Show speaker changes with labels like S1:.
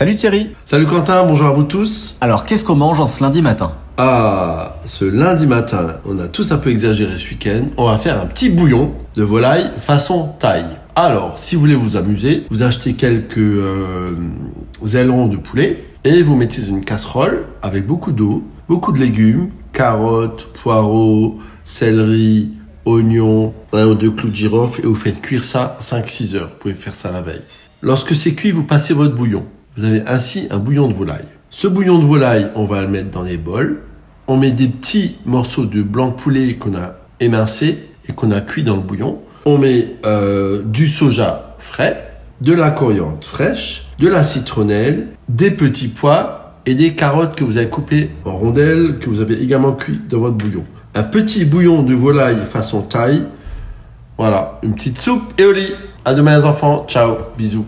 S1: Salut Thierry
S2: Salut Quentin, bonjour à vous tous.
S1: Alors qu'est-ce qu'on mange en ce lundi matin?
S2: Ah, ce lundi matin, on a tous un peu exagéré ce week-end. On va faire un petit bouillon de volaille façon taille. Alors, si vous voulez vous amuser, vous achetez quelques euh, ailerons de poulet et vous mettez une casserole avec beaucoup d'eau, beaucoup de légumes, carottes, poireaux, céleri, oignons, un ou deux clous de girofle et vous faites cuire ça 5-6 heures. Vous pouvez faire ça la veille. Lorsque c'est cuit, vous passez votre bouillon. Vous avez ainsi un bouillon de volaille. Ce bouillon de volaille, on va le mettre dans des bols. On met des petits morceaux de blanc de poulet qu'on a émincé et qu'on a cuit dans le bouillon. On met euh, du soja frais, de la coriandre fraîche, de la citronnelle, des petits pois et des carottes que vous avez coupées en rondelles, que vous avez également cuit dans votre bouillon. Un petit bouillon de volaille façon taille. Voilà, une petite soupe et au lit. À demain les enfants. Ciao, bisous.